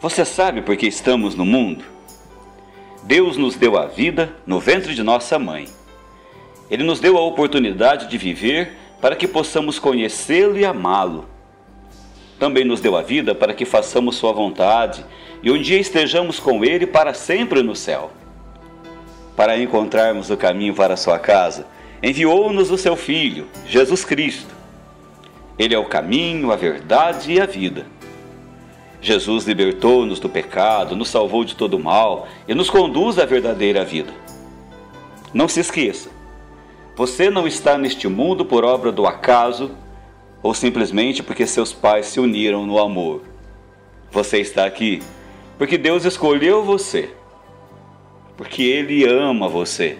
Você sabe por que estamos no mundo? Deus nos deu a vida no ventre de nossa mãe. Ele nos deu a oportunidade de viver para que possamos conhecê-lo e amá-lo. Também nos deu a vida para que façamos Sua vontade e um dia estejamos com Ele para sempre no céu. Para encontrarmos o caminho para Sua casa, enviou-nos o Seu Filho, Jesus Cristo. Ele é o caminho, a verdade e a vida. Jesus libertou-nos do pecado, nos salvou de todo mal e nos conduz à verdadeira vida. Não se esqueça, você não está neste mundo por obra do acaso ou simplesmente porque seus pais se uniram no amor. Você está aqui porque Deus escolheu você, porque Ele ama você